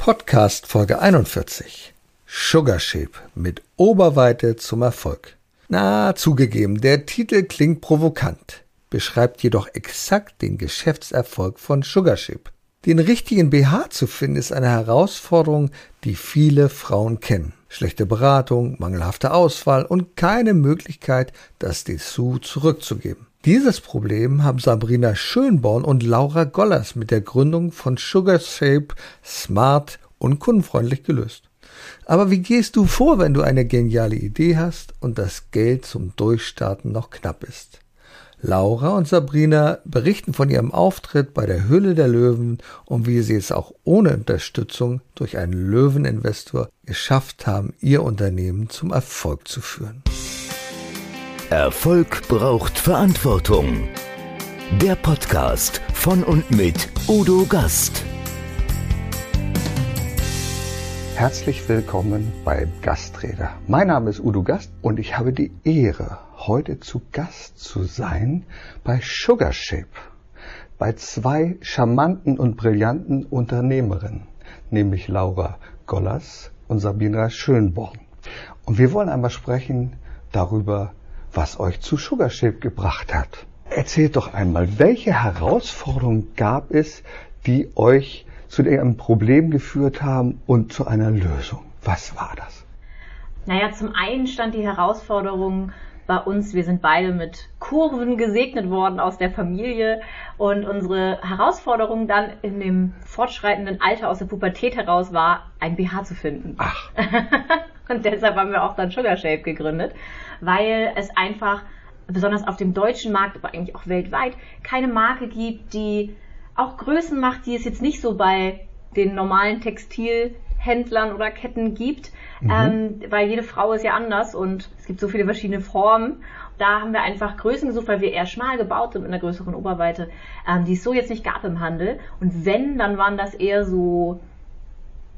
Podcast Folge 41. Sugar Shape mit Oberweite zum Erfolg. Na, zugegeben, der Titel klingt provokant, beschreibt jedoch exakt den Geschäftserfolg von Sugar Shape. Den richtigen BH zu finden ist eine Herausforderung, die viele Frauen kennen. Schlechte Beratung, mangelhafte Auswahl und keine Möglichkeit, das Dessous zurückzugeben. Dieses Problem haben Sabrina Schönborn und Laura Gollers mit der Gründung von Sugar Shape smart und kundenfreundlich gelöst. Aber wie gehst du vor, wenn du eine geniale Idee hast und das Geld zum Durchstarten noch knapp ist? Laura und Sabrina berichten von ihrem Auftritt bei der Hülle der Löwen und wie sie es auch ohne Unterstützung durch einen Löweninvestor geschafft haben, ihr Unternehmen zum Erfolg zu führen. Erfolg braucht Verantwortung. Der Podcast von und mit Udo Gast. Herzlich willkommen beim Gasträder. Mein Name ist Udo Gast und ich habe die Ehre, heute zu Gast zu sein bei Sugar Shape, bei zwei charmanten und brillanten Unternehmerinnen, nämlich Laura Gollers und Sabina Schönborn. Und wir wollen einmal sprechen darüber, was euch zu Sugarshape gebracht hat. Erzählt doch einmal, welche Herausforderungen gab es, die euch zu einem Problem geführt haben und zu einer Lösung? Was war das? Naja, zum einen stand die Herausforderung bei uns, wir sind beide mit Kurven gesegnet worden aus der Familie und unsere Herausforderung dann in dem fortschreitenden Alter aus der Pubertät heraus war, ein BH zu finden. Ach. und deshalb haben wir auch dann Sugar Shape gegründet weil es einfach besonders auf dem deutschen Markt, aber eigentlich auch weltweit, keine Marke gibt, die auch Größen macht, die es jetzt nicht so bei den normalen Textilhändlern oder Ketten gibt, mhm. ähm, weil jede Frau ist ja anders und es gibt so viele verschiedene Formen. Da haben wir einfach Größen gesucht, weil wir eher schmal gebaut sind mit einer größeren Oberweite, ähm, die es so jetzt nicht gab im Handel. Und wenn, dann waren das eher so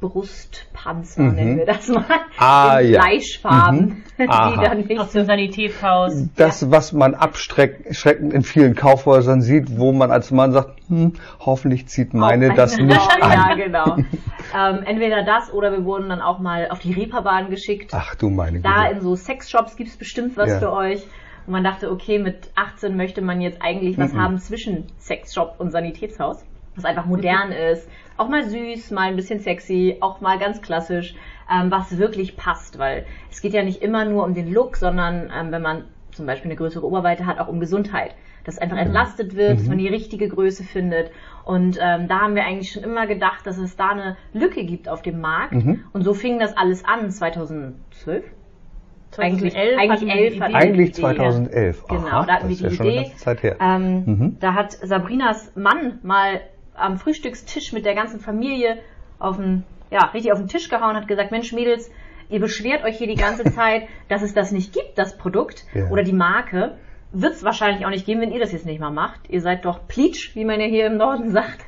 Brustpanzer, mhm. nennen wir das mal, ah, in ja. Fleischfarben, mhm. die dann nicht aus dem Sanitätshaus. Das, ja. was man abschreckend in vielen Kaufhäusern sieht, wo man als Mann sagt, hm, hoffentlich zieht meine oh, das nicht an. Ja, genau. ähm, entweder das oder wir wurden dann auch mal auf die Reeperbahn geschickt. Ach du meine Güte. Da in so Sexshops gibt es bestimmt was ja. für euch. Und man dachte, okay, mit 18 möchte man jetzt eigentlich was mhm. haben zwischen Sexshop und Sanitätshaus, was einfach modern ist, auch mal süß, mal ein bisschen sexy, auch mal ganz klassisch, ähm, was wirklich passt, weil es geht ja nicht immer nur um den Look, sondern ähm, wenn man zum Beispiel eine größere Oberweite hat, auch um Gesundheit. Dass einfach entlastet wird, mhm. dass man die richtige Größe findet. Und ähm, da haben wir eigentlich schon immer gedacht, dass es da eine Lücke gibt auf dem Markt. Mhm. Und so fing das alles an, 2012. 2011 eigentlich, eigentlich, eigentlich 2011. Genau, Aha, da hatten wir die ja Idee. Ähm, mhm. Da hat Sabrinas Mann mal am Frühstückstisch mit der ganzen Familie auf den, ja, richtig auf den Tisch gehauen, hat gesagt, Mensch, Mädels, ihr beschwert euch hier die ganze Zeit, dass es das nicht gibt, das Produkt ja. oder die Marke. Wird es wahrscheinlich auch nicht geben, wenn ihr das jetzt nicht mal macht. Ihr seid doch Pleatsch, wie man ja hier im Norden sagt.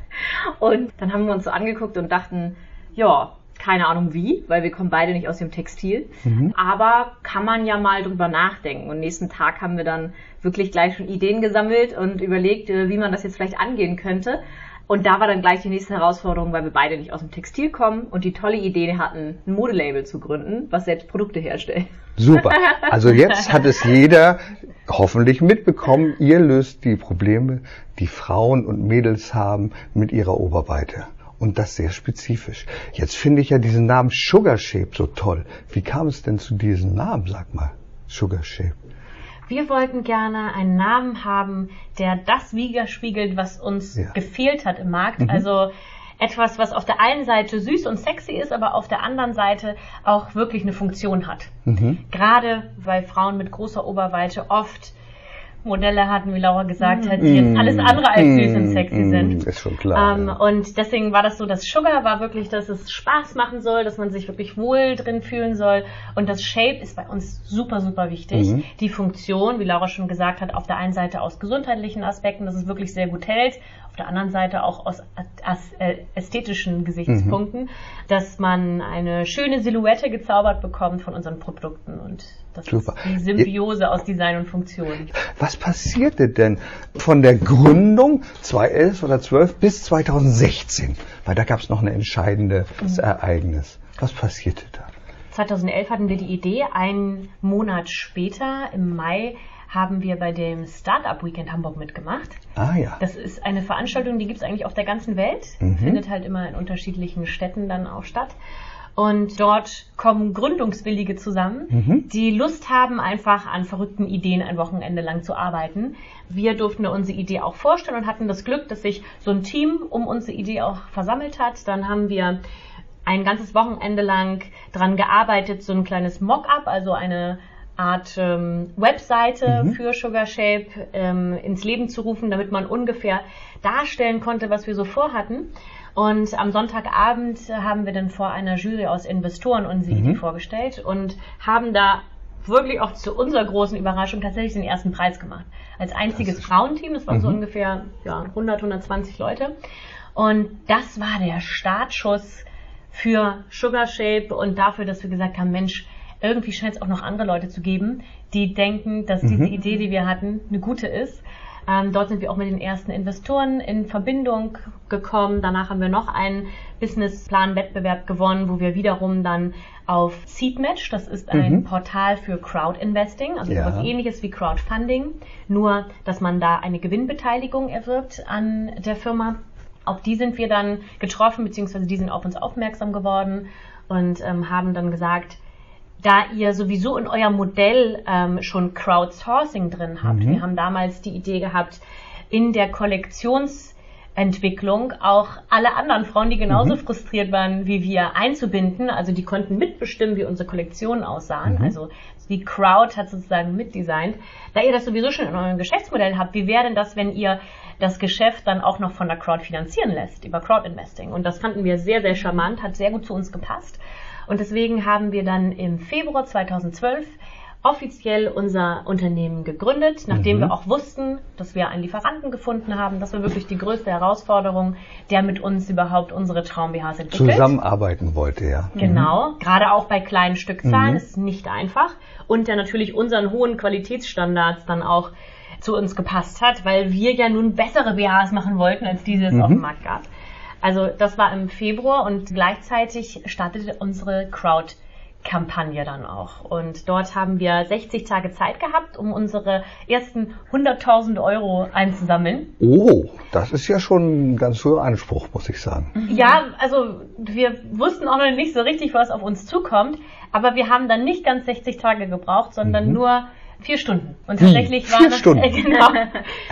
Und dann haben wir uns so angeguckt und dachten, ja, keine Ahnung wie, weil wir kommen beide nicht aus dem Textil. Mhm. Aber kann man ja mal drüber nachdenken. Und nächsten Tag haben wir dann wirklich gleich schon Ideen gesammelt und überlegt, äh, wie man das jetzt vielleicht angehen könnte. Und da war dann gleich die nächste Herausforderung, weil wir beide nicht aus dem Textil kommen und die tolle Idee hatten, ein Modelabel zu gründen, was selbst Produkte herstellt. Super. Also jetzt hat es jeder hoffentlich mitbekommen, ihr löst die Probleme, die Frauen und Mädels haben mit ihrer Oberweite. Und das sehr spezifisch. Jetzt finde ich ja diesen Namen Sugar Shape so toll. Wie kam es denn zu diesem Namen, sag mal? Sugar Shape. Wir wollten gerne einen Namen haben, der das widerspiegelt, was uns ja. gefehlt hat im Markt. Mhm. Also etwas, was auf der einen Seite süß und sexy ist, aber auf der anderen Seite auch wirklich eine Funktion hat. Mhm. Gerade weil Frauen mit großer Oberweite oft Modelle hatten, wie Laura gesagt hat, die jetzt alles andere als süß und sexy mm, sind. Ist schon klar. Ähm, ja. Und deswegen war das so, das Sugar war wirklich, dass es Spaß machen soll, dass man sich wirklich wohl drin fühlen soll. Und das Shape ist bei uns super, super wichtig. Mhm. Die Funktion, wie Laura schon gesagt hat, auf der einen Seite aus gesundheitlichen Aspekten, dass es wirklich sehr gut hält, auf der anderen Seite auch aus äh, ästhetischen Gesichtspunkten, mhm. dass man eine schöne Silhouette gezaubert bekommt von unseren Produkten und das Super. ist die Symbiose aus Design und Funktion. Was passierte denn von der Gründung 2011 oder 12 bis 2016? Weil da gab es noch ein entscheidendes mhm. Ereignis. Was passierte da? 2011 hatten wir die Idee, einen Monat später, im Mai, haben wir bei dem Startup Weekend Hamburg mitgemacht. Ah ja. Das ist eine Veranstaltung, die gibt es eigentlich auf der ganzen Welt. Mhm. Findet halt immer in unterschiedlichen Städten dann auch statt. Und dort kommen Gründungswillige zusammen, mhm. die Lust haben, einfach an verrückten Ideen ein Wochenende lang zu arbeiten. Wir durften unsere Idee auch vorstellen und hatten das Glück, dass sich so ein Team um unsere Idee auch versammelt hat. Dann haben wir ein ganzes Wochenende lang dran gearbeitet, so ein kleines Mock-up, also eine Art ähm, Webseite mhm. für Sugar Shape ähm, ins Leben zu rufen, damit man ungefähr darstellen konnte, was wir so vorhatten. Und am Sonntagabend haben wir dann vor einer Jury aus Investoren unsere mhm. Idee vorgestellt und haben da wirklich auch zu unserer großen Überraschung tatsächlich den ersten Preis gemacht. Als einziges Frauenteam, das waren mhm. so ungefähr ja, 100, 120 Leute. Und das war der Startschuss für Sugar Shape und dafür, dass wir gesagt haben, Mensch, irgendwie scheint es auch noch andere Leute zu geben, die denken, dass diese mhm. Idee, die wir hatten, eine gute ist. Ähm, dort sind wir auch mit den ersten Investoren in Verbindung gekommen. Danach haben wir noch einen Businessplan-Wettbewerb gewonnen, wo wir wiederum dann auf Seedmatch, das ist ein mhm. Portal für Crowd-Investing, also ja. etwas ähnliches wie Crowdfunding, nur dass man da eine Gewinnbeteiligung erwirbt an der Firma. Auf die sind wir dann getroffen, beziehungsweise die sind auf uns aufmerksam geworden und ähm, haben dann gesagt, da ihr sowieso in eurem Modell ähm, schon Crowdsourcing drin habt. Mhm. Wir haben damals die Idee gehabt, in der Kollektionsentwicklung auch alle anderen Frauen, die genauso mhm. frustriert waren wie wir, einzubinden. Also die konnten mitbestimmen, wie unsere Kollektionen aussahen. Mhm. Also die Crowd hat sozusagen mitdesignt. Da ihr das sowieso schon in eurem Geschäftsmodell habt, wie wäre denn das, wenn ihr das Geschäft dann auch noch von der Crowd finanzieren lässt, über Crowd Investing? Und das fanden wir sehr, sehr charmant, hat sehr gut zu uns gepasst. Und deswegen haben wir dann im Februar 2012 offiziell unser Unternehmen gegründet, nachdem mhm. wir auch wussten, dass wir einen Lieferanten gefunden haben. Das war wirklich die größte Herausforderung, der mit uns überhaupt unsere Traum-BHs entwickelt. Zusammenarbeiten wollte, ja. Genau. Mhm. Gerade auch bei kleinen Stückzahlen mhm. ist nicht einfach. Und der natürlich unseren hohen Qualitätsstandards dann auch zu uns gepasst hat, weil wir ja nun bessere BHs machen wollten, als diese es mhm. auf dem Markt gab. Also das war im Februar und gleichzeitig startete unsere Crowd Kampagne dann auch. Und dort haben wir 60 Tage Zeit gehabt, um unsere ersten 100.000 Euro einzusammeln. Oh, das ist ja schon ein ganz hoher Anspruch, muss ich sagen. Ja, also wir wussten auch noch nicht so richtig, was auf uns zukommt. Aber wir haben dann nicht ganz 60 Tage gebraucht, sondern mhm. nur Vier Stunden. Und tatsächlich war das, Stunden. Äh, genau.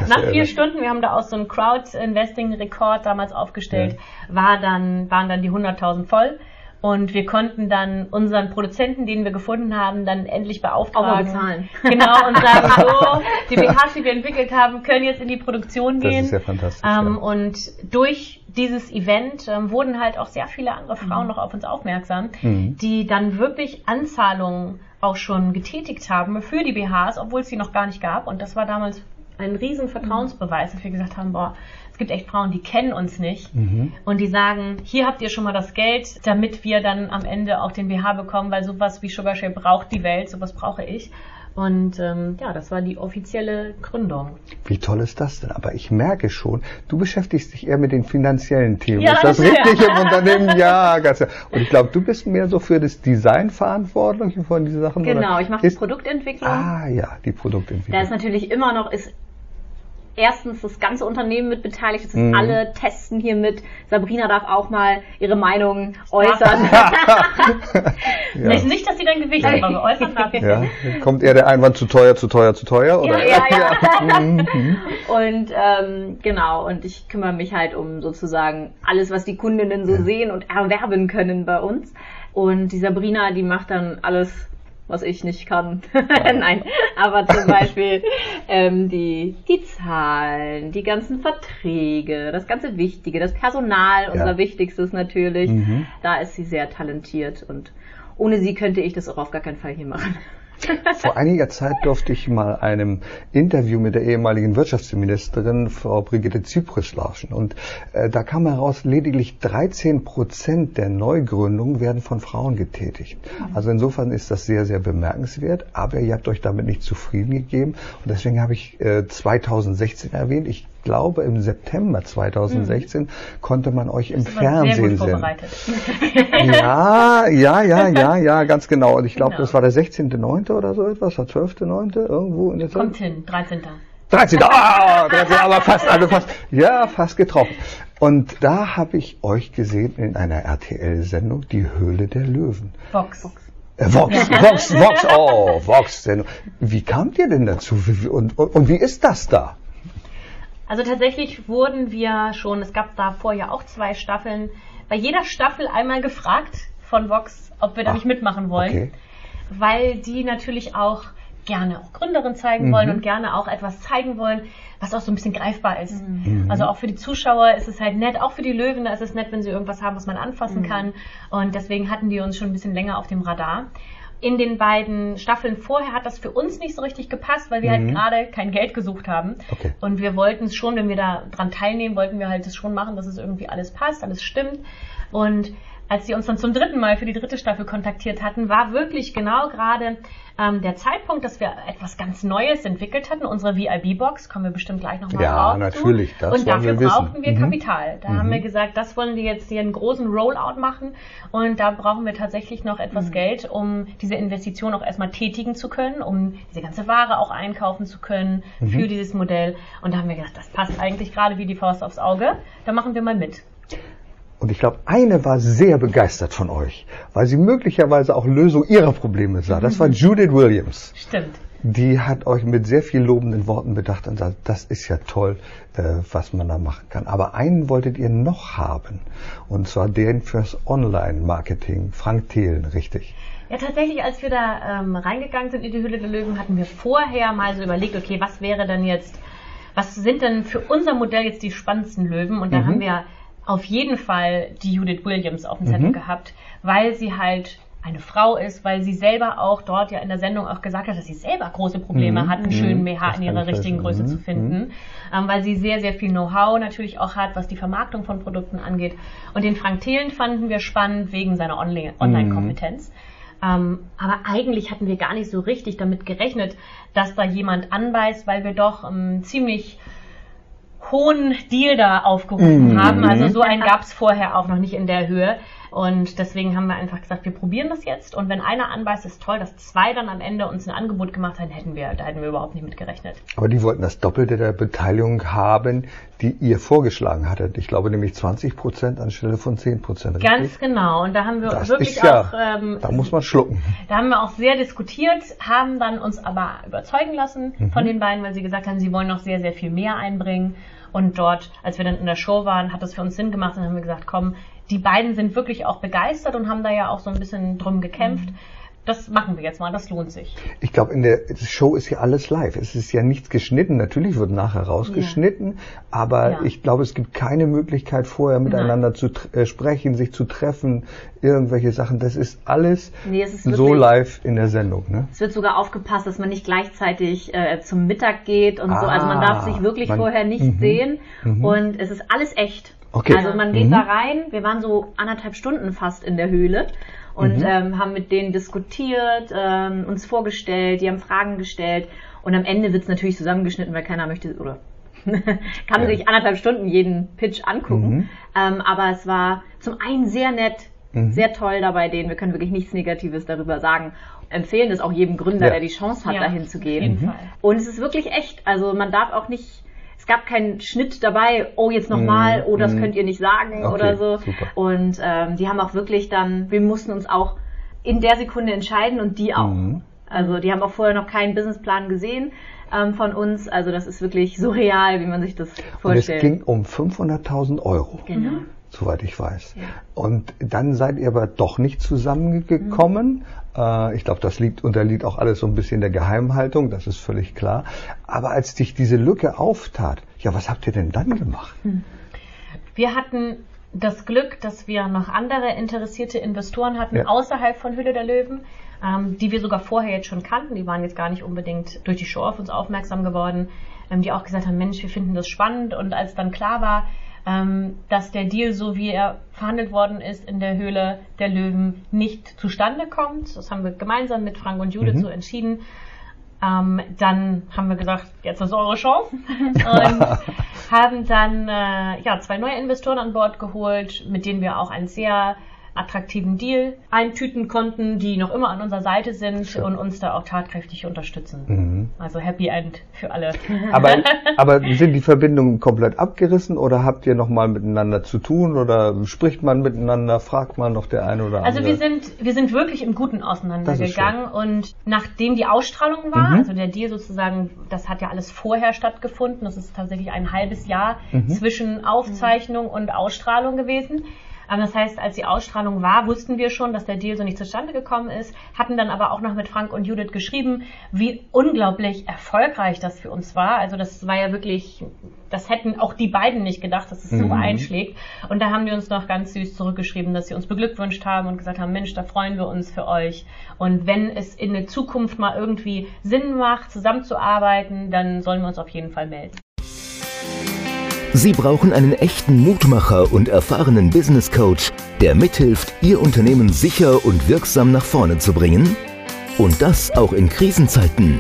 Nach vier Stunden, wir haben da auch so einen Crowd-Investing-Rekord damals aufgestellt, ja. war dann, waren dann die 100.000 voll. Und wir konnten dann unseren Produzenten, den wir gefunden haben, dann endlich beauftragen. Auch mal bezahlen. Genau, und sagen so, die BHs, die wir entwickelt haben, können jetzt in die Produktion gehen. Das ist ja fantastisch. Ähm, ja. Und durch dieses Event ähm, wurden halt auch sehr viele andere Frauen mhm. noch auf uns aufmerksam, mhm. die dann wirklich Anzahlungen auch schon getätigt haben für die BHs, obwohl es sie noch gar nicht gab. Und das war damals ein riesen Vertrauensbeweis, dass wir gesagt haben, boah, gibt echt Frauen, die kennen uns nicht mhm. und die sagen, hier habt ihr schon mal das Geld, damit wir dann am Ende auch den BH bekommen, weil sowas wie Sugar Share braucht die Welt, sowas brauche ich. Und ähm, ja, das war die offizielle Gründung. Wie toll ist das denn? Aber ich merke schon, du beschäftigst dich eher mit den finanziellen Themen. Ja, ist das richtig ja. im Unternehmen? Ja, ganz ja. Und ich glaube, du bist mehr so für das Design verantwortlich von diesen Sachen. Genau, ich mache die Produktentwicklung. Ah ja, die Produktentwicklung. Da ist natürlich immer noch, ist erstens das ganze Unternehmen mit beteiligt. Das ist mhm. alle testen hier mit. Sabrina darf auch mal ihre Meinung äußern. ja. nicht, nicht, dass sie dann Gewicht hat, aber äußern darf. Ja. Kommt eher der Einwand zu teuer, zu teuer, zu teuer? Oder? Ja, ja, ja. Mhm. und ähm, genau, und ich kümmere mich halt um sozusagen alles, was die Kundinnen so sehen und erwerben können bei uns. Und die Sabrina, die macht dann alles was ich nicht kann. Nein, aber zum Beispiel ähm, die, die Zahlen, die ganzen Verträge, das ganze Wichtige, das Personal, unser ja. Wichtigstes natürlich. Mhm. Da ist sie sehr talentiert und ohne sie könnte ich das auch auf gar keinen Fall hier machen. Vor einiger Zeit durfte ich mal einem Interview mit der ehemaligen Wirtschaftsministerin Frau Brigitte Zypris lauschen. Und äh, da kam heraus, lediglich 13 Prozent der Neugründungen werden von Frauen getätigt. Mhm. Also insofern ist das sehr, sehr bemerkenswert. Aber ihr habt euch damit nicht zufrieden gegeben. Und deswegen habe ich äh, 2016 erwähnt. Ich glaube, im September 2016 mhm. konnte man euch im Fernsehen sehen. ja, ja, ja, ja, ja, ganz genau. Und ich glaube, genau. das war der 16.9. oder so etwas, der 12.9. irgendwo in der Zeit. Kommt hin, 13. 13. Ah, 13, aber fast, also fast, ja, fast getroffen. Und da habe ich euch gesehen in einer RTL-Sendung, die Höhle der Löwen. Vox. Äh, Vox, Vox, Vox, oh, Vox-Sendung. Wie kamt ihr denn dazu? Und, und, und wie ist das da? Also tatsächlich wurden wir schon, es gab davor ja auch zwei Staffeln, bei jeder Staffel einmal gefragt von Vox, ob wir da Ach, nicht mitmachen wollen. Okay. Weil die natürlich auch gerne auch Gründerin zeigen mhm. wollen und gerne auch etwas zeigen wollen, was auch so ein bisschen greifbar ist. Mhm. Also auch für die Zuschauer ist es halt nett, auch für die Löwen ist es nett, wenn sie irgendwas haben, was man anfassen mhm. kann. Und deswegen hatten die uns schon ein bisschen länger auf dem Radar in den beiden Staffeln vorher hat das für uns nicht so richtig gepasst, weil wir halt mhm. halt gerade kein Geld gesucht haben. Okay. Und wir wollten es schon, wenn wir da dran teilnehmen, wollten wir halt es schon machen, dass es irgendwie alles passt, alles stimmt. Und als sie uns dann zum dritten Mal für die dritte Staffel kontaktiert hatten, war wirklich genau gerade ähm, der Zeitpunkt, dass wir etwas ganz Neues entwickelt hatten. Unsere VIB-Box, kommen wir bestimmt gleich nochmal ja, drauf. Ja, natürlich. Das und dafür wir brauchten wir mhm. Kapital. Da mhm. haben wir gesagt, das wollen wir jetzt hier einen großen Rollout machen. Und da brauchen wir tatsächlich noch etwas mhm. Geld, um diese Investition auch erstmal tätigen zu können, um diese ganze Ware auch einkaufen zu können mhm. für dieses Modell. Und da haben wir gedacht, das passt eigentlich gerade wie die Faust aufs Auge. Da machen wir mal mit. Und ich glaube, eine war sehr begeistert von euch, weil sie möglicherweise auch Lösung ihrer Probleme sah. Das war mhm. Judith Williams. Stimmt. Die hat euch mit sehr viel lobenden Worten bedacht und sagt, das ist ja toll, äh, was man da machen kann. Aber einen wolltet ihr noch haben. Und zwar den fürs Online-Marketing. Frank Thelen, richtig? Ja, tatsächlich, als wir da ähm, reingegangen sind in die Hülle der Löwen, hatten wir vorher mal so überlegt, okay, was wäre denn jetzt, was sind denn für unser Modell jetzt die spannendsten Löwen? Und da mhm. haben wir auf jeden Fall die Judith Williams auf dem Zettel mhm. gehabt, weil sie halt eine Frau ist, weil sie selber auch dort ja in der Sendung auch gesagt hat, dass sie selber große Probleme mhm. hat, einen schönen BH mhm. in ihrer richtigen Größe mhm. zu finden, mhm. ähm, weil sie sehr, sehr viel Know-how natürlich auch hat, was die Vermarktung von Produkten angeht. Und den Frank Thelen fanden wir spannend wegen seiner mhm. Online-Kompetenz. Ähm, aber eigentlich hatten wir gar nicht so richtig damit gerechnet, dass da jemand anweist, weil wir doch ähm, ziemlich hohen Deal da aufgerufen mhm. haben. Also so einen gab es vorher auch noch nicht in der Höhe. Und deswegen haben wir einfach gesagt, wir probieren das jetzt. Und wenn einer anbeißt, ist toll, dass zwei dann am Ende uns ein Angebot gemacht haben, hätten wir, da hätten wir überhaupt nicht mit gerechnet. Aber die wollten das Doppelte der Beteiligung haben, die ihr vorgeschlagen hattet. Ich glaube nämlich 20 Prozent anstelle von 10 Prozent. Ganz genau. Und da haben wir das wirklich ja, auch. Ähm, da muss man schlucken. Da haben wir auch sehr diskutiert, haben dann uns aber überzeugen lassen mhm. von den beiden, weil sie gesagt haben, sie wollen noch sehr, sehr viel mehr einbringen. Und dort, als wir dann in der Show waren, hat das für uns Sinn gemacht und haben wir gesagt, komm, die beiden sind wirklich auch begeistert und haben da ja auch so ein bisschen drum gekämpft. Mhm das machen wir jetzt mal, das lohnt sich. Ich glaube, in der Show ist ja alles live. Es ist ja nichts geschnitten. Natürlich wird nachher rausgeschnitten, ja. aber ja. ich glaube, es gibt keine Möglichkeit, vorher miteinander Nein. zu äh, sprechen, sich zu treffen, irgendwelche Sachen. Das ist alles nee, ist so live in der Sendung. Ne? Es wird sogar aufgepasst, dass man nicht gleichzeitig äh, zum Mittag geht und ah, so. Also man darf sich wirklich man, vorher nicht -hmm, sehen -hmm. und es ist alles echt. Okay. Also man geht -hmm. da rein. Wir waren so anderthalb Stunden fast in der Höhle und mhm. ähm, haben mit denen diskutiert, ähm, uns vorgestellt, die haben Fragen gestellt und am Ende wird es natürlich zusammengeschnitten, weil keiner möchte oder kann ja. sich anderthalb Stunden jeden Pitch angucken. Mhm. Ähm, aber es war zum einen sehr nett, mhm. sehr toll dabei denen. Wir können wirklich nichts Negatives darüber sagen. Empfehlen es auch jedem Gründer, ja. der die Chance hat, ja, dahin zu gehen. Und es ist wirklich echt. Also man darf auch nicht es gab keinen Schnitt dabei, oh jetzt nochmal, mm, oh das mm. könnt ihr nicht sagen okay, oder so. Super. Und ähm, die haben auch wirklich dann, wir mussten uns auch in der Sekunde entscheiden und die auch. Mm. Also die haben auch vorher noch keinen Businessplan gesehen ähm, von uns. Also das ist wirklich so real, wie man sich das vorstellt. Und es ging um 500.000 Euro. Genau. Soweit ich weiß. Ja. Und dann seid ihr aber doch nicht zusammengekommen. Mhm. Äh, ich glaube, das liegt, unterliegt auch alles so ein bisschen der Geheimhaltung, das ist völlig klar. Aber als sich diese Lücke auftat, ja, was habt ihr denn dann gemacht? Hm. Wir hatten das Glück, dass wir noch andere interessierte Investoren hatten ja. außerhalb von Hülle der Löwen, ähm, die wir sogar vorher jetzt schon kannten. Die waren jetzt gar nicht unbedingt durch die Show auf uns aufmerksam geworden, ähm, die auch gesagt haben, Mensch, wir finden das spannend. Und als dann klar war, ähm, dass der Deal, so wie er verhandelt worden ist in der Höhle der Löwen, nicht zustande kommt, das haben wir gemeinsam mit Frank und Judith mhm. so entschieden, ähm, dann haben wir gesagt, jetzt ist eure Chance. Und haben dann äh, ja zwei neue Investoren an Bord geholt, mit denen wir auch ein sehr attraktiven Deal eintüten konnten, die noch immer an unserer Seite sind Schön. und uns da auch tatkräftig unterstützen. Mhm. Also Happy End für alle. Aber, aber sind die Verbindungen komplett abgerissen oder habt ihr noch mal miteinander zu tun oder spricht man miteinander, fragt man noch der eine oder andere? Also wir sind, wir sind wirklich im Guten auseinandergegangen und nachdem die Ausstrahlung war, mhm. also der Deal sozusagen, das hat ja alles vorher stattgefunden, das ist tatsächlich ein halbes Jahr mhm. zwischen Aufzeichnung und Ausstrahlung gewesen. Das heißt, als die Ausstrahlung war, wussten wir schon, dass der Deal so nicht zustande gekommen ist, hatten dann aber auch noch mit Frank und Judith geschrieben, wie unglaublich erfolgreich das für uns war. Also das war ja wirklich, das hätten auch die beiden nicht gedacht, dass es so mhm. einschlägt. Und da haben die uns noch ganz süß zurückgeschrieben, dass sie uns beglückwünscht haben und gesagt haben, Mensch, da freuen wir uns für euch. Und wenn es in der Zukunft mal irgendwie Sinn macht, zusammenzuarbeiten, dann sollen wir uns auf jeden Fall melden. Sie brauchen einen echten Mutmacher und erfahrenen Business Coach, der mithilft, Ihr Unternehmen sicher und wirksam nach vorne zu bringen? Und das auch in Krisenzeiten?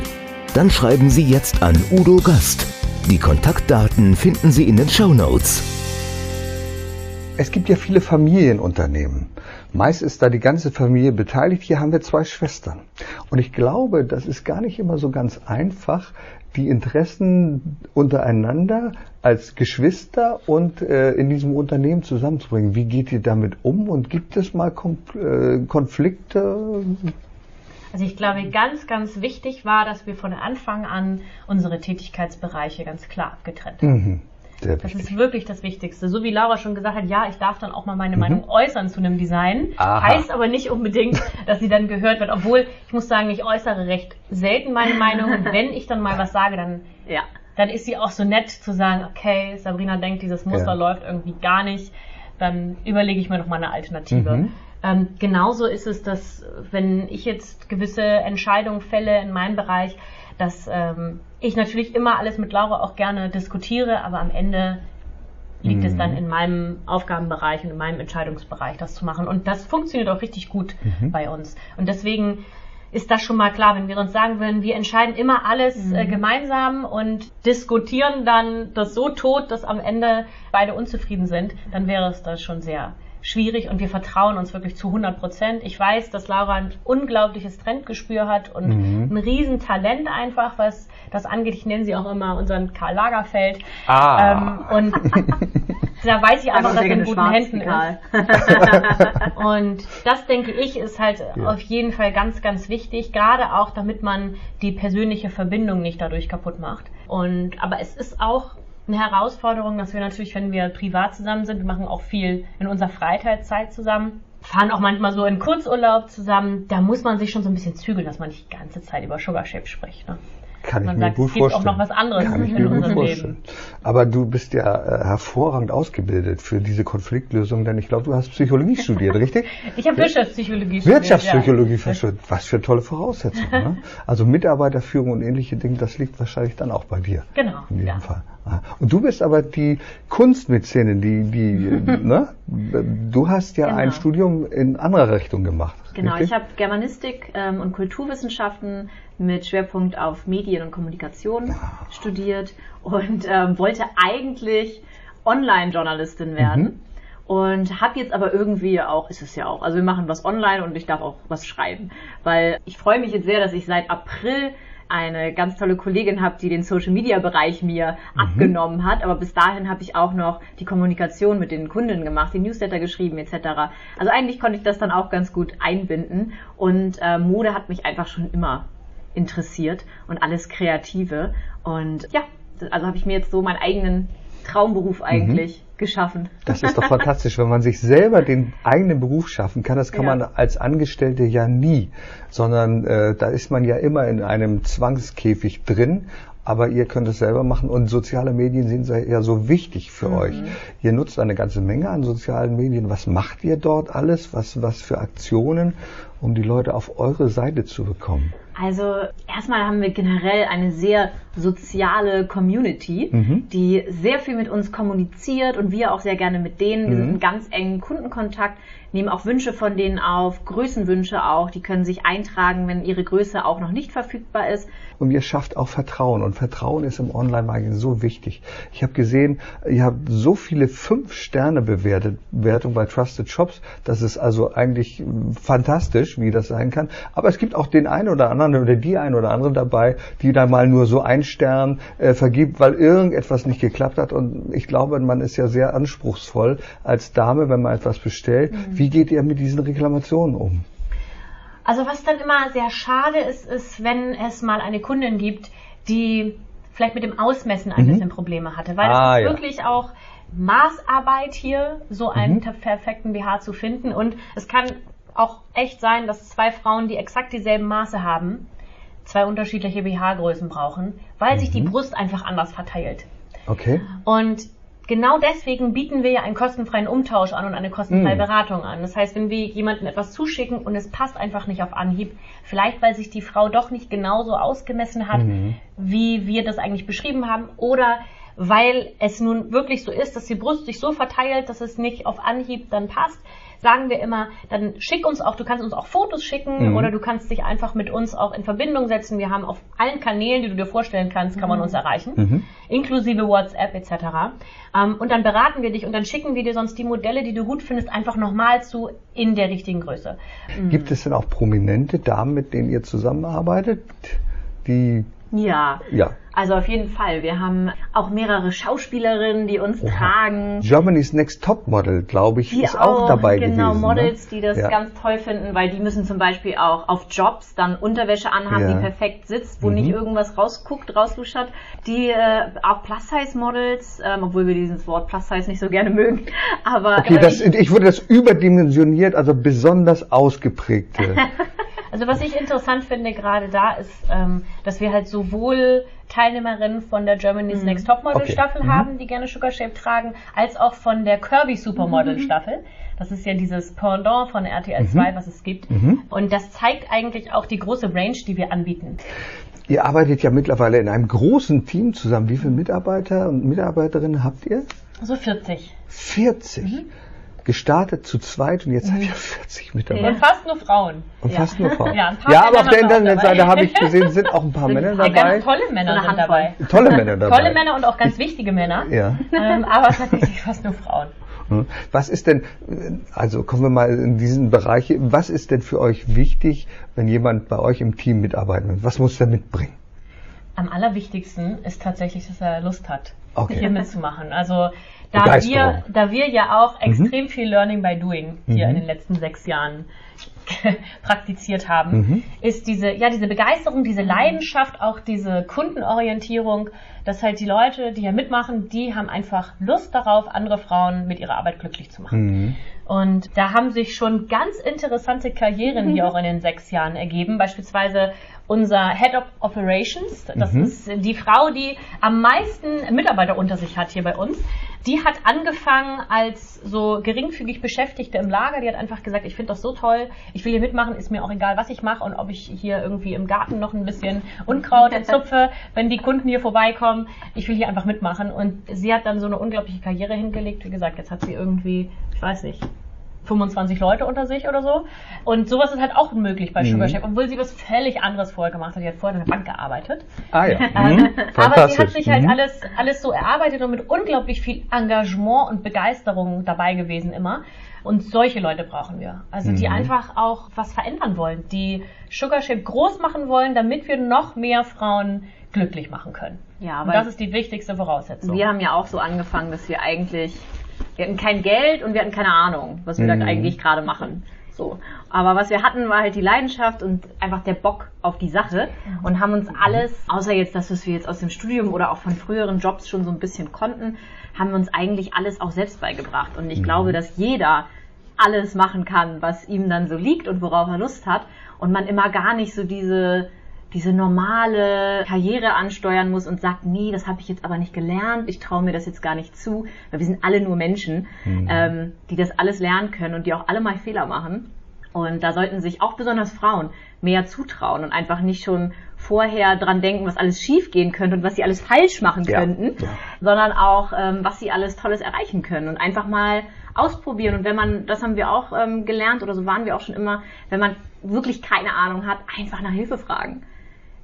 Dann schreiben Sie jetzt an Udo Gast. Die Kontaktdaten finden Sie in den Show Notes. Es gibt ja viele Familienunternehmen. Meist ist da die ganze Familie beteiligt. Hier haben wir zwei Schwestern. Und ich glaube, das ist gar nicht immer so ganz einfach, die Interessen untereinander als Geschwister und äh, in diesem Unternehmen zusammenzubringen. Wie geht ihr damit um und gibt es mal Konf äh, Konflikte? Also ich glaube, ganz, ganz wichtig war, dass wir von Anfang an unsere Tätigkeitsbereiche ganz klar abgetrennt haben. Mhm. Sehr das ist wirklich das Wichtigste. So wie Laura schon gesagt hat, ja, ich darf dann auch mal meine mhm. Meinung äußern zu einem Design. Aha. Heißt aber nicht unbedingt, dass sie dann gehört wird. Obwohl, ich muss sagen, ich äußere recht selten meine Meinung. Und wenn ich dann mal was sage, dann, ja. dann ist sie auch so nett zu sagen, okay, Sabrina denkt, dieses Muster ja. läuft irgendwie gar nicht. Dann überlege ich mir noch mal eine Alternative. Mhm. Ähm, genauso ist es, dass wenn ich jetzt gewisse Entscheidungen fälle in meinem Bereich, dass ähm, ich natürlich immer alles mit Laura auch gerne diskutiere, aber am Ende liegt mhm. es dann in meinem Aufgabenbereich und in meinem Entscheidungsbereich, das zu machen. Und das funktioniert auch richtig gut mhm. bei uns. Und deswegen ist das schon mal klar, wenn wir uns sagen würden, wir entscheiden immer alles äh, mhm. äh, gemeinsam und diskutieren dann das so tot, dass am Ende beide unzufrieden sind, dann wäre es das schon sehr schwierig und wir vertrauen uns wirklich zu 100 Prozent. Ich weiß, dass Laura ein unglaubliches Trendgespür hat und mhm. ein Riesentalent einfach, was das angeht. Ich nenne sie auch immer unseren Karl Lagerfeld. Ah. Ähm, und da weiß ich einfach, dass er in guten Händen ist. und das denke ich ist halt ja. auf jeden Fall ganz, ganz wichtig, gerade auch damit man die persönliche Verbindung nicht dadurch kaputt macht. Und aber es ist auch eine Herausforderung, dass wir natürlich, wenn wir privat zusammen sind, wir machen auch viel in unserer Freizeit zusammen, fahren auch manchmal so in Kurzurlaub zusammen, da muss man sich schon so ein bisschen zügeln, dass man nicht die ganze Zeit über Sugar Shape spricht. Ne? Kann Man ich mir sagt, gut es gibt vorstellen. auch noch was anderes Kann ich mir gut vorstellen. Leben. Aber du bist ja äh, hervorragend ausgebildet für diese Konfliktlösung, denn ich glaube, du hast Psychologie studiert, richtig? Ich habe Wirtschaftspsychologie studiert. Wirtschaftspsychologie ja. Was für tolle Voraussetzungen. ne? Also Mitarbeiterführung und ähnliche Dinge, das liegt wahrscheinlich dann auch bei dir. Genau. In diesem ja. Fall. Und du bist aber die Kunstmäzenin, die, die, ne? Du hast ja genau. ein Studium in anderer Richtung gemacht. Genau, richtig? ich habe Germanistik ähm, und Kulturwissenschaften mit Schwerpunkt auf Medien und Kommunikation ah. studiert und ähm, wollte eigentlich Online-Journalistin werden. Mhm. Und habe jetzt aber irgendwie auch, ist es ja auch, also wir machen was online und ich darf auch was schreiben. Weil ich freue mich jetzt sehr, dass ich seit April eine ganz tolle Kollegin habe, die den Social Media Bereich mir mhm. abgenommen hat. Aber bis dahin habe ich auch noch die Kommunikation mit den Kunden gemacht, die Newsletter geschrieben etc. Also eigentlich konnte ich das dann auch ganz gut einbinden. Und äh, Mode hat mich einfach schon immer interessiert und alles Kreative. Und ja, also habe ich mir jetzt so meinen eigenen Traumberuf mhm. eigentlich mhm. Geschaffen. Das ist doch fantastisch, wenn man sich selber den eigenen Beruf schaffen kann. Das kann ja. man als Angestellte ja nie, sondern äh, da ist man ja immer in einem Zwangskäfig drin aber ihr könnt es selber machen und soziale Medien sind ja so wichtig für mhm. euch. Ihr nutzt eine ganze Menge an sozialen Medien. Was macht ihr dort alles? Was, was für Aktionen, um die Leute auf eure Seite zu bekommen? Also erstmal haben wir generell eine sehr soziale Community, mhm. die sehr viel mit uns kommuniziert und wir auch sehr gerne mit denen. Wir mhm. sind in ganz engen Kundenkontakt nehmen auch Wünsche von denen auf, Größenwünsche auch. Die können sich eintragen, wenn ihre Größe auch noch nicht verfügbar ist. Und ihr schafft auch Vertrauen. Und Vertrauen ist im Online-Marketing so wichtig. Ich habe gesehen, ihr habt so viele Fünf-Sterne-Bewertungen bei Trusted Shops. Das ist also eigentlich fantastisch, wie das sein kann. Aber es gibt auch den einen oder anderen oder die ein oder andere dabei, die da mal nur so einen Stern äh, vergibt, weil irgendetwas nicht geklappt hat. Und ich glaube, man ist ja sehr anspruchsvoll als Dame, wenn man etwas bestellt. Mhm wie geht ihr mit diesen Reklamationen um? Also was dann immer sehr schade ist, ist, wenn es mal eine Kundin gibt, die vielleicht mit dem Ausmessen ein mhm. bisschen Probleme hatte, weil ah, es ist ja. wirklich auch Maßarbeit hier, so einen mhm. perfekten BH zu finden und es kann auch echt sein, dass zwei Frauen, die exakt dieselben Maße haben, zwei unterschiedliche BH-Größen brauchen, weil mhm. sich die mhm. Brust einfach anders verteilt. Okay. Und genau deswegen bieten wir ja einen kostenfreien Umtausch an und eine kostenfreie mhm. Beratung an. Das heißt, wenn wir jemandem etwas zuschicken und es passt einfach nicht auf Anhieb, vielleicht weil sich die Frau doch nicht genauso ausgemessen hat, mhm. wie wir das eigentlich beschrieben haben, oder weil es nun wirklich so ist, dass die Brust sich so verteilt, dass es nicht auf Anhieb dann passt, sagen wir immer, dann schick uns auch, du kannst uns auch Fotos schicken mhm. oder du kannst dich einfach mit uns auch in Verbindung setzen. Wir haben auf allen Kanälen, die du dir vorstellen kannst, kann man mhm. uns erreichen, mhm. inklusive WhatsApp etc. Ähm, und dann beraten wir dich und dann schicken wir dir sonst die Modelle, die du gut findest, einfach nochmal zu in der richtigen Größe. Gibt es denn auch prominente Damen, mit denen ihr zusammenarbeitet, die ja. Ja. Also auf jeden Fall. Wir haben auch mehrere Schauspielerinnen, die uns Oha. tragen. Germany's Next Top Model, glaube ich, die ist auch, auch dabei genau, gewesen. Genau, Models, ne? die das ja. ganz toll finden, weil die müssen zum Beispiel auch auf Jobs dann Unterwäsche anhaben, ja. die perfekt sitzt, wo mhm. nicht irgendwas rausguckt, rausluschert. Die äh, auch Plus-Size-Models, ähm, obwohl wir dieses Wort Plus-Size nicht so gerne mögen. Aber okay, das, ich, ich würde das überdimensioniert, also besonders ausgeprägte. Also was ich interessant finde gerade da ist, ähm, dass wir halt sowohl Teilnehmerinnen von der Germany's mhm. Next Topmodel okay. Staffel mhm. haben, die gerne Sugar Shape tragen, als auch von der Kirby Supermodel mhm. Staffel. Das ist ja dieses Pendant von RTL 2, mhm. was es gibt. Mhm. Und das zeigt eigentlich auch die große Range, die wir anbieten. Ihr arbeitet ja mittlerweile in einem großen Team zusammen. Wie viele Mitarbeiter und Mitarbeiterinnen habt ihr? So 40. 40? Mhm gestartet zu zweit und jetzt mhm. hat ihr 40 Mitarbeiter. Und fast nur Frauen. Und ja. fast nur Frauen. Ja, ja aber auf der Internetseite habe ich gesehen, sind auch ein paar sind Männer dabei. Ganz tolle Männer sind dabei. Tolle Männer dabei. Tolle Männer und auch ganz wichtige Männer. Ja. Ähm, aber tatsächlich fast nur Frauen. Hm. Was ist denn, also kommen wir mal in diesen Bereich, was ist denn für euch wichtig, wenn jemand bei euch im Team mitarbeiten will? Was muss er mitbringen? Am allerwichtigsten ist tatsächlich, dass er Lust hat, okay. hier mitzumachen. Also da wir, da wir ja auch mhm. extrem mhm. viel Learning by Doing hier mhm. in den letzten sechs Jahren praktiziert haben, mhm. ist diese, ja, diese Begeisterung, diese Leidenschaft, auch diese Kundenorientierung, dass halt die Leute, die hier mitmachen, die haben einfach Lust darauf, andere Frauen mit ihrer Arbeit glücklich zu machen. Mhm. Und da haben sich schon ganz interessante Karrieren hier auch in den sechs Jahren ergeben. Beispielsweise unser Head of Operations, das mhm. ist die Frau, die am meisten Mitarbeiter unter sich hat hier bei uns. Die hat angefangen als so geringfügig Beschäftigte im Lager. Die hat einfach gesagt, ich finde das so toll, ich will hier mitmachen, ist mir auch egal, was ich mache und ob ich hier irgendwie im Garten noch ein bisschen Unkraut zupfe, wenn die Kunden hier vorbeikommen. Ich will hier einfach mitmachen. Und sie hat dann so eine unglaubliche Karriere hingelegt. Wie gesagt, jetzt hat sie irgendwie, ich weiß nicht, 25 Leute unter sich oder so. Und sowas ist halt auch möglich bei mhm. Sugar Chef, obwohl sie was völlig anderes vorher gemacht hat. Sie hat vorher in der Bank gearbeitet. Ah ja. Mhm. Aber sie hat sich halt mhm. alles, alles so erarbeitet und mit unglaublich viel Engagement und Begeisterung dabei gewesen immer. Und solche Leute brauchen wir. Also die mhm. einfach auch was verändern wollen, die Sugar Shape groß machen wollen, damit wir noch mehr Frauen glücklich machen können. Ja, und das ist die wichtigste Voraussetzung. Wir haben ja auch so angefangen, dass wir eigentlich wir hatten kein Geld und wir hatten keine Ahnung, was wir mhm. da eigentlich gerade machen. So. Aber was wir hatten, war halt die Leidenschaft und einfach der Bock auf die Sache und haben uns alles, außer jetzt das, was wir jetzt aus dem Studium oder auch von früheren Jobs schon so ein bisschen konnten, haben wir uns eigentlich alles auch selbst beigebracht. Und ich mhm. glaube, dass jeder alles machen kann, was ihm dann so liegt und worauf er Lust hat. Und man immer gar nicht so diese diese normale Karriere ansteuern muss und sagt, nee, das habe ich jetzt aber nicht gelernt, ich traue mir das jetzt gar nicht zu, weil wir sind alle nur Menschen, mhm. ähm, die das alles lernen können und die auch alle mal Fehler machen. Und da sollten sich auch besonders Frauen mehr zutrauen und einfach nicht schon vorher dran denken, was alles schief gehen könnte und was sie alles falsch machen könnten, ja, ja. sondern auch, ähm, was sie alles Tolles erreichen können und einfach mal ausprobieren. Und wenn man, das haben wir auch ähm, gelernt oder so waren wir auch schon immer, wenn man wirklich keine Ahnung hat, einfach nach Hilfe fragen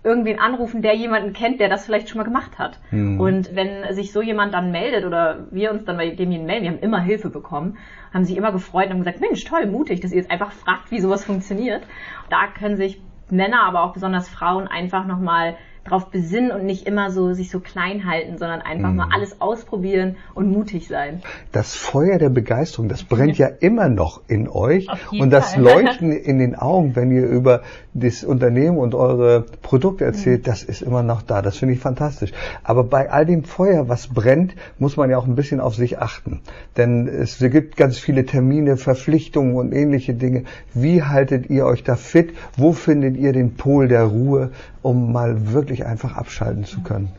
irgendwen anrufen, der jemanden kennt, der das vielleicht schon mal gemacht hat. Mhm. Und wenn sich so jemand dann meldet oder wir uns dann bei demjenigen melden, wir haben immer Hilfe bekommen, haben sich immer gefreut und haben gesagt, Mensch, toll, mutig, dass ihr jetzt einfach fragt, wie sowas funktioniert. Da können sich Männer, aber auch besonders Frauen einfach nochmal drauf besinnen und nicht immer so sich so klein halten, sondern einfach mhm. mal alles ausprobieren und mutig sein. Das Feuer der Begeisterung, das brennt ja immer noch in euch und das Fall. Leuchten in den Augen, wenn ihr über das Unternehmen und eure Produkte erzählt, mhm. das ist immer noch da. Das finde ich fantastisch. Aber bei all dem Feuer, was brennt, muss man ja auch ein bisschen auf sich achten. Denn es gibt ganz viele Termine, Verpflichtungen und ähnliche Dinge. Wie haltet ihr euch da fit? Wo findet ihr den Pol der Ruhe, um mal wirklich einfach abschalten zu können?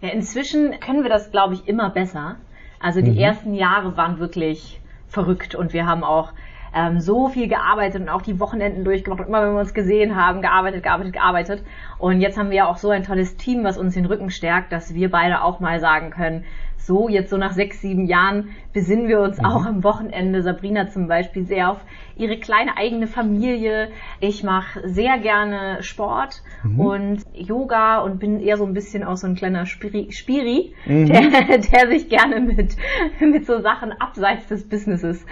Ja, inzwischen können wir das, glaube ich, immer besser. Also die mhm. ersten Jahre waren wirklich verrückt und wir haben auch ähm, so viel gearbeitet und auch die Wochenenden durchgemacht und immer wenn wir uns gesehen haben, gearbeitet, gearbeitet, gearbeitet. Und jetzt haben wir ja auch so ein tolles Team, was uns den Rücken stärkt, dass wir beide auch mal sagen können, so jetzt so nach sechs, sieben Jahren besinnen wir uns mhm. auch am Wochenende. Sabrina zum Beispiel sehr auf ihre kleine eigene Familie. Ich mache sehr gerne Sport mhm. und Yoga und bin eher so ein bisschen auch so ein kleiner Spiri, Spiri mhm. der, der sich gerne mit, mit so Sachen abseits des Businesses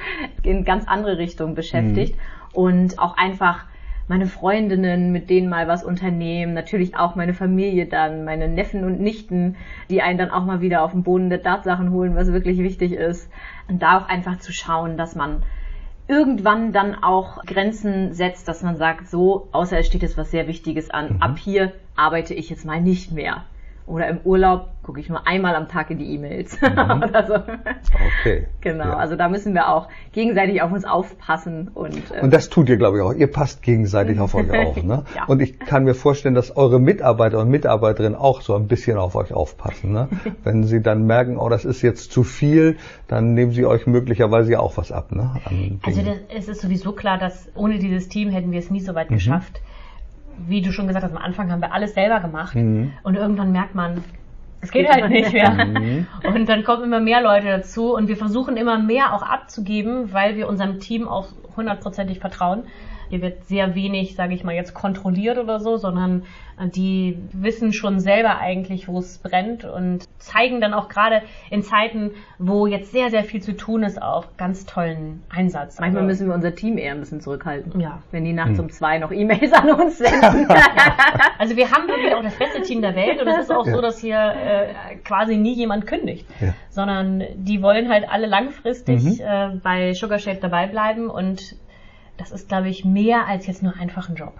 in ganz andere Richtungen beschäftigt mhm. und auch einfach meine Freundinnen, mit denen mal was unternehmen, natürlich auch meine Familie dann, meine Neffen und Nichten, die einen dann auch mal wieder auf den Boden der Tatsachen holen, was wirklich wichtig ist. Und da auch einfach zu schauen, dass man irgendwann dann auch Grenzen setzt, dass man sagt, so, außer es steht jetzt was sehr Wichtiges an, mhm. ab hier arbeite ich jetzt mal nicht mehr. Oder im Urlaub gucke ich nur einmal am Tag in die E-Mails mhm. oder so. Okay. Genau, ja. also da müssen wir auch gegenseitig auf uns aufpassen. Und, äh, und das tut ihr, glaube ich, auch. Ihr passt gegenseitig auf euch auf. Ne? ja. Und ich kann mir vorstellen, dass eure Mitarbeiter und Mitarbeiterinnen auch so ein bisschen auf euch aufpassen. Ne? Wenn sie dann merken, oh, das ist jetzt zu viel, dann nehmen sie euch möglicherweise ja auch was ab. Ne? also das, es ist sowieso klar, dass ohne dieses Team hätten wir es nie so weit mhm. geschafft wie du schon gesagt hast, am Anfang haben wir alles selber gemacht mhm. und irgendwann merkt man, es geht halt nicht mehr. Mhm. Und dann kommen immer mehr Leute dazu und wir versuchen immer mehr auch abzugeben, weil wir unserem Team auch hundertprozentig vertrauen. Hier wird sehr wenig, sage ich mal, jetzt kontrolliert oder so, sondern äh, die wissen schon selber eigentlich, wo es brennt und zeigen dann auch gerade in Zeiten, wo jetzt sehr, sehr viel zu tun ist, auch ganz tollen Einsatz. Manchmal also, müssen wir unser Team eher ein bisschen zurückhalten. Ja. Wenn die nachts hm. um zwei noch E-Mails an uns senden. also wir haben wirklich auch das beste Team der Welt und es ist auch ja. so, dass hier äh, quasi nie jemand kündigt, ja. sondern die wollen halt alle langfristig mhm. äh, bei Sugar Shape dabei bleiben und das ist, glaube ich, mehr als jetzt nur einfach ein Job.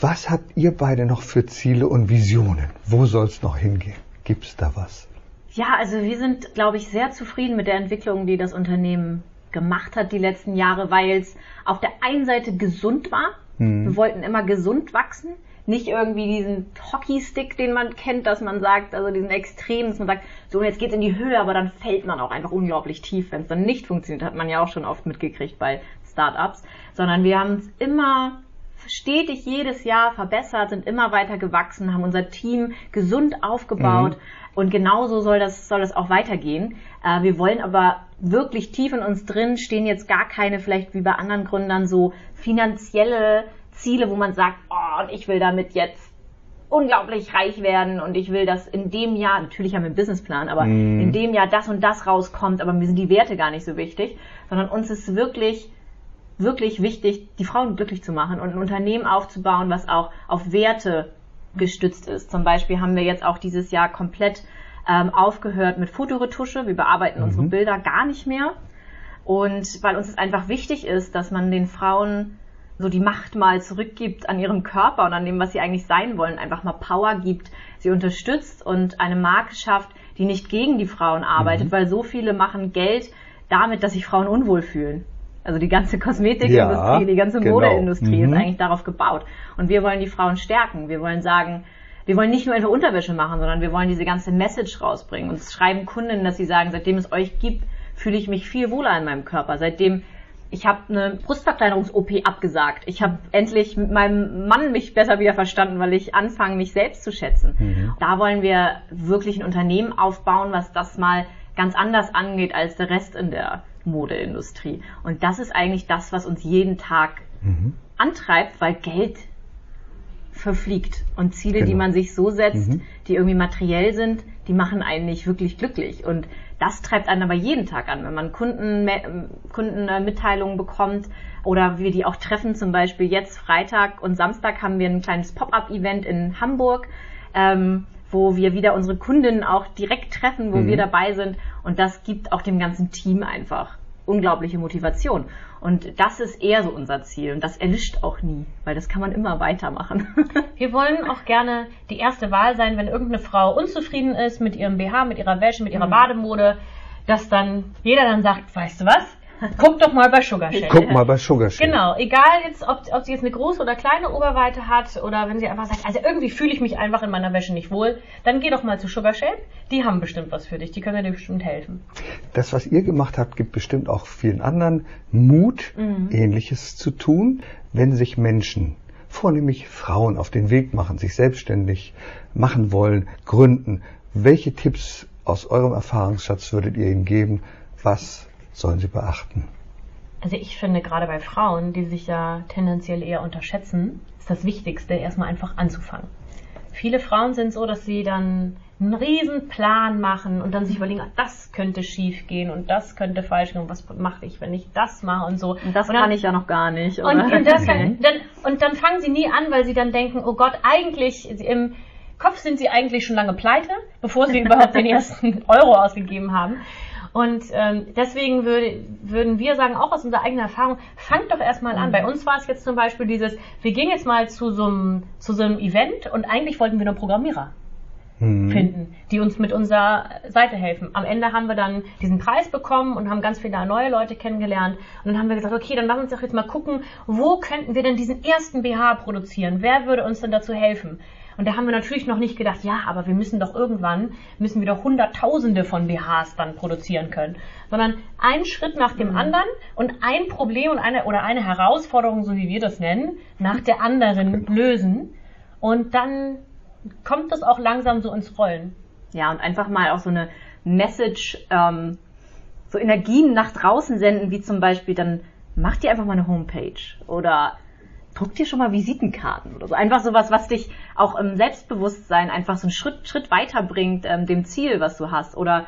Was habt ihr beide noch für Ziele und Visionen? Wo soll es noch hingehen? Gibt es da was? Ja, also wir sind, glaube ich, sehr zufrieden mit der Entwicklung, die das Unternehmen gemacht hat die letzten Jahre, weil es auf der einen Seite gesund war. Mhm. Wir wollten immer gesund wachsen. Nicht irgendwie diesen Hockeystick, den man kennt, dass man sagt, also diesen Extrem, dass man sagt, so jetzt geht's in die Höhe, aber dann fällt man auch einfach unglaublich tief, wenn es dann nicht funktioniert, hat man ja auch schon oft mitgekriegt bei Startups, sondern wir haben es immer stetig jedes Jahr verbessert, sind immer weiter gewachsen, haben unser Team gesund aufgebaut mhm. und genauso soll das, soll das auch weitergehen. Äh, wir wollen aber wirklich tief in uns drin stehen jetzt gar keine, vielleicht wie bei anderen Gründern, so finanzielle Ziele, wo man sagt, oh, und ich will damit jetzt unglaublich reich werden und ich will, dass in dem Jahr, natürlich haben wir einen Businessplan, aber mm. in dem Jahr das und das rauskommt, aber mir sind die Werte gar nicht so wichtig, sondern uns ist wirklich wirklich wichtig, die Frauen glücklich zu machen und ein Unternehmen aufzubauen, was auch auf Werte gestützt ist. Zum Beispiel haben wir jetzt auch dieses Jahr komplett ähm, aufgehört mit Fotoretusche. Wir bearbeiten mhm. unsere Bilder gar nicht mehr. Und weil uns es einfach wichtig ist, dass man den Frauen so die Macht mal zurückgibt an ihrem Körper und an dem, was sie eigentlich sein wollen, einfach mal Power gibt, sie unterstützt und eine Marke schafft, die nicht gegen die Frauen arbeitet, mhm. weil so viele machen Geld damit, dass sich Frauen unwohl fühlen. Also die ganze Kosmetikindustrie, ja, die ganze genau. Modeindustrie mhm. ist eigentlich darauf gebaut. Und wir wollen die Frauen stärken. Wir wollen sagen, wir wollen nicht nur einfach Unterwäsche machen, sondern wir wollen diese ganze Message rausbringen. Und es schreiben Kunden, dass sie sagen, seitdem es euch gibt, fühle ich mich viel wohler in meinem Körper. Seitdem ich habe eine Brustverkleinerungs-OP abgesagt. Ich habe endlich mit meinem Mann mich besser wieder verstanden, weil ich anfange, mich selbst zu schätzen. Mhm. Da wollen wir wirklich ein Unternehmen aufbauen, was das mal ganz anders angeht als der Rest in der Modeindustrie. Und das ist eigentlich das, was uns jeden Tag mhm. antreibt, weil Geld verfliegt. Und Ziele, genau. die man sich so setzt, mhm. die irgendwie materiell sind, die machen einen nicht wirklich glücklich. Und das treibt einen aber jeden Tag an, wenn man Kunden, Kundenmitteilungen bekommt oder wir die auch treffen. Zum Beispiel jetzt Freitag und Samstag haben wir ein kleines Pop-up-Event in Hamburg. Ähm, wo wir wieder unsere Kundinnen auch direkt treffen, wo mhm. wir dabei sind. Und das gibt auch dem ganzen Team einfach unglaubliche Motivation. Und das ist eher so unser Ziel. Und das erlischt auch nie, weil das kann man immer weitermachen. Wir wollen auch gerne die erste Wahl sein, wenn irgendeine Frau unzufrieden ist mit ihrem BH, mit ihrer Wäsche, mit ihrer mhm. Bademode, dass dann jeder dann sagt, weißt du was? Guck doch mal bei Sugar Shade. Guck mal bei Sugar Shade. Genau, egal jetzt, ob, ob sie jetzt eine große oder kleine Oberweite hat oder wenn sie einfach sagt, also irgendwie fühle ich mich einfach in meiner Wäsche nicht wohl, dann geh doch mal zu Sugar Shade. Die haben bestimmt was für dich, die können dir bestimmt helfen. Das, was ihr gemacht habt, gibt bestimmt auch vielen anderen Mut, mhm. Ähnliches zu tun, wenn sich Menschen vornehmlich Frauen auf den Weg machen, sich selbstständig machen wollen, gründen. Welche Tipps aus eurem Erfahrungsschatz würdet ihr ihnen geben? Was sollen sie beachten? Also ich finde gerade bei Frauen, die sich ja tendenziell eher unterschätzen, ist das Wichtigste, erstmal einfach anzufangen. Viele Frauen sind so, dass sie dann einen riesen Plan machen und dann sich überlegen, ah, das könnte schief gehen und das könnte falsch gehen und was mache ich, wenn ich das mache und so. Und das und dann, kann ich ja noch gar nicht. Und, und, kann, dann, und dann fangen sie nie an, weil sie dann denken, oh Gott, eigentlich im Kopf sind sie eigentlich schon lange pleite, bevor sie überhaupt den ersten Euro ausgegeben haben. Und ähm, deswegen würde, würden wir sagen, auch aus unserer eigenen Erfahrung, fangt doch erstmal an. Mhm. Bei uns war es jetzt zum Beispiel dieses, wir gingen jetzt mal zu so einem, zu so einem Event und eigentlich wollten wir nur Programmierer mhm. finden, die uns mit unserer Seite helfen. Am Ende haben wir dann diesen Preis bekommen und haben ganz viele neue Leute kennengelernt. Und dann haben wir gesagt, okay, dann lass uns doch jetzt mal gucken, wo könnten wir denn diesen ersten BH produzieren? Wer würde uns denn dazu helfen? Und da haben wir natürlich noch nicht gedacht, ja, aber wir müssen doch irgendwann, müssen wir doch Hunderttausende von BHs dann produzieren können. Sondern einen Schritt nach dem mhm. anderen und ein Problem und eine, oder eine Herausforderung, so wie wir das nennen, nach der anderen lösen. Und dann kommt das auch langsam so ins Rollen. Ja, und einfach mal auch so eine Message, ähm, so Energien nach draußen senden, wie zum Beispiel dann mach dir einfach mal eine Homepage oder druck dir schon mal Visitenkarten oder so. Einfach sowas, was dich auch im Selbstbewusstsein einfach so einen Schritt, Schritt weiterbringt, ähm, dem Ziel, was du hast. Oder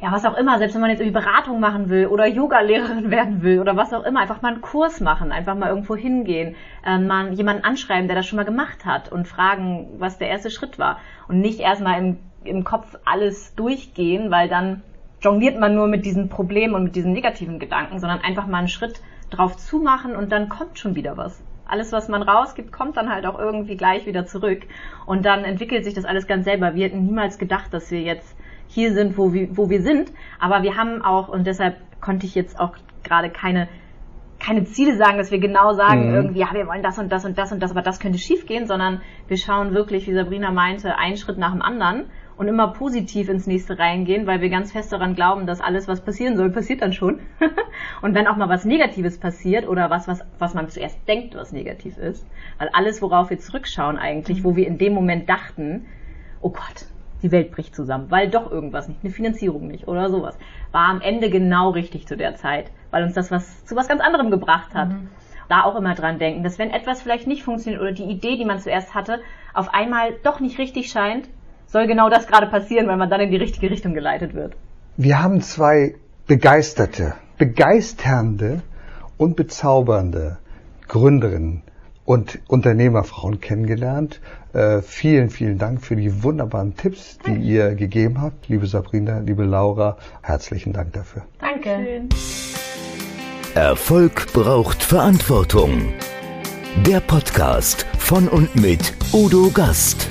ja, was auch immer, selbst wenn man jetzt irgendwie Beratung machen will oder Yoga-Lehrerin werden will oder was auch immer, einfach mal einen Kurs machen, einfach mal irgendwo hingehen, ähm, mal jemanden anschreiben, der das schon mal gemacht hat und fragen, was der erste Schritt war. Und nicht erstmal im, im Kopf alles durchgehen, weil dann jongliert man nur mit diesen Problemen und mit diesen negativen Gedanken, sondern einfach mal einen Schritt drauf zumachen und dann kommt schon wieder was alles, was man rausgibt, kommt dann halt auch irgendwie gleich wieder zurück. Und dann entwickelt sich das alles ganz selber. Wir hätten niemals gedacht, dass wir jetzt hier sind, wo wir, wo wir sind. Aber wir haben auch, und deshalb konnte ich jetzt auch gerade keine keine Ziele sagen, dass wir genau sagen, mhm. irgendwie, ja, wir wollen das und das und das und das, aber das könnte schiefgehen, sondern wir schauen wirklich, wie Sabrina meinte, einen Schritt nach dem anderen und immer positiv ins nächste reingehen, weil wir ganz fest daran glauben, dass alles, was passieren soll, passiert dann schon. und wenn auch mal was Negatives passiert oder was, was, was man zuerst denkt, was negativ ist, weil alles, worauf wir zurückschauen eigentlich, wo wir in dem Moment dachten, oh Gott, die Welt bricht zusammen, weil doch irgendwas nicht, eine Finanzierung nicht oder sowas, war am Ende genau richtig zu der Zeit, weil uns das was zu was ganz anderem gebracht hat. Mhm. Da auch immer dran denken, dass wenn etwas vielleicht nicht funktioniert oder die Idee, die man zuerst hatte, auf einmal doch nicht richtig scheint, soll genau das gerade passieren, weil man dann in die richtige Richtung geleitet wird. Wir haben zwei begeisterte, begeisternde und bezaubernde Gründerinnen und Unternehmerfrauen kennengelernt. Äh, vielen, vielen Dank für die wunderbaren Tipps, die Danke. ihr gegeben habt. Liebe Sabrina, liebe Laura, herzlichen Dank dafür. Danke. Erfolg braucht Verantwortung. Der Podcast von und mit Udo Gast.